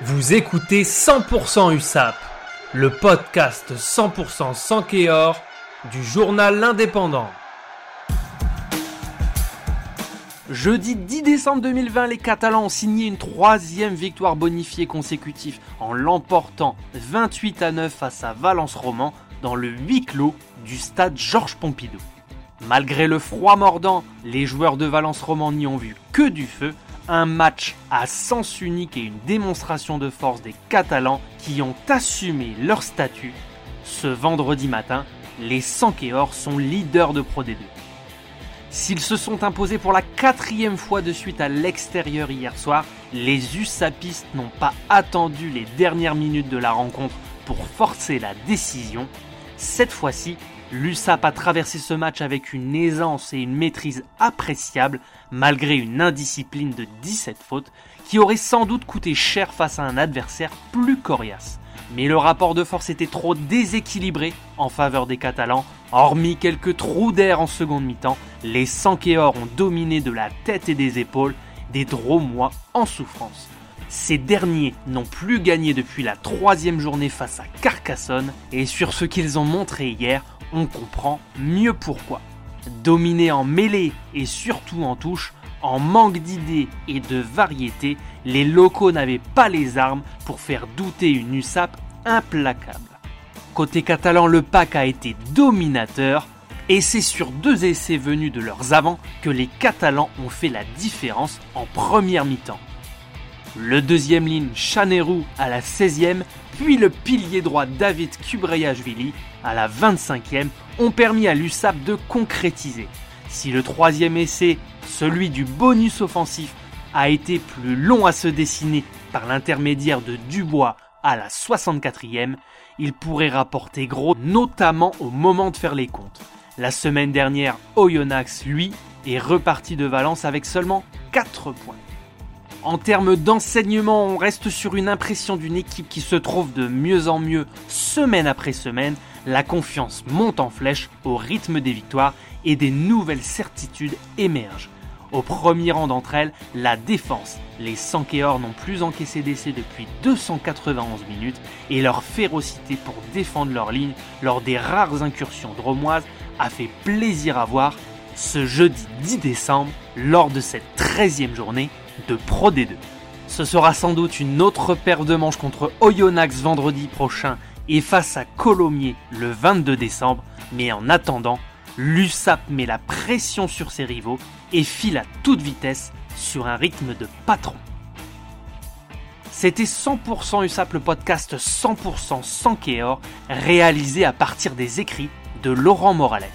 Vous écoutez 100% USAP, le podcast 100% sans Kéor du journal L'Indépendant. Jeudi 10 décembre 2020, les Catalans ont signé une troisième victoire bonifiée consécutive en l'emportant 28 à 9 face à Valence Roman dans le huis clos du stade Georges Pompidou. Malgré le froid mordant, les joueurs de Valence Roman n'y ont vu que du feu, un match à sens unique et une démonstration de force des Catalans qui ont assumé leur statut. Ce vendredi matin, les Sankéors sont leaders de Pro D2. S'ils se sont imposés pour la quatrième fois de suite à l'extérieur hier soir, les USAPistes n'ont pas attendu les dernières minutes de la rencontre pour forcer la décision. Cette fois-ci, l'USAP a traversé ce match avec une aisance et une maîtrise appréciables, malgré une indiscipline de 17 fautes, qui aurait sans doute coûté cher face à un adversaire plus coriace. Mais le rapport de force était trop déséquilibré en faveur des Catalans. Hormis quelques trous d'air en seconde mi-temps, les Sankéors ont dominé de la tête et des épaules des Dromois en souffrance. Ces derniers n'ont plus gagné depuis la troisième journée face à Carcassonne et sur ce qu'ils ont montré hier, on comprend mieux pourquoi. Dominés en mêlée et surtout en touche, en manque d'idées et de variété, les locaux n'avaient pas les armes pour faire douter une USAP implacable. Côté catalan, le pack a été dominateur et c'est sur deux essais venus de leurs avants que les Catalans ont fait la différence en première mi-temps. Le deuxième ligne Chanerou à la 16e, puis le pilier droit David Kubreyashvili à la 25e ont permis à l'USAP de concrétiser. Si le troisième essai, celui du bonus offensif, a été plus long à se dessiner par l'intermédiaire de Dubois à la 64e, il pourrait rapporter gros, notamment au moment de faire les comptes. La semaine dernière, Oyonnax, lui, est reparti de Valence avec seulement 4 points. En termes d'enseignement, on reste sur une impression d'une équipe qui se trouve de mieux en mieux semaine après semaine. La confiance monte en flèche au rythme des victoires et des nouvelles certitudes émergent. Au premier rang d'entre elles, la défense. Les Sankéors n'ont plus encaissé d'essai depuis 291 minutes et leur férocité pour défendre leur ligne lors des rares incursions dromoises a fait plaisir à voir ce jeudi 10 décembre lors de cette 13e journée de Pro D2. Ce sera sans doute une autre paire de manches contre Oyonnax vendredi prochain et face à Colomiers le 22 décembre, mais en attendant, l'USAP met la pression sur ses rivaux et file à toute vitesse sur un rythme de patron. C'était 100% USAP, le podcast 100% sans Kéor, réalisé à partir des écrits de Laurent Morales.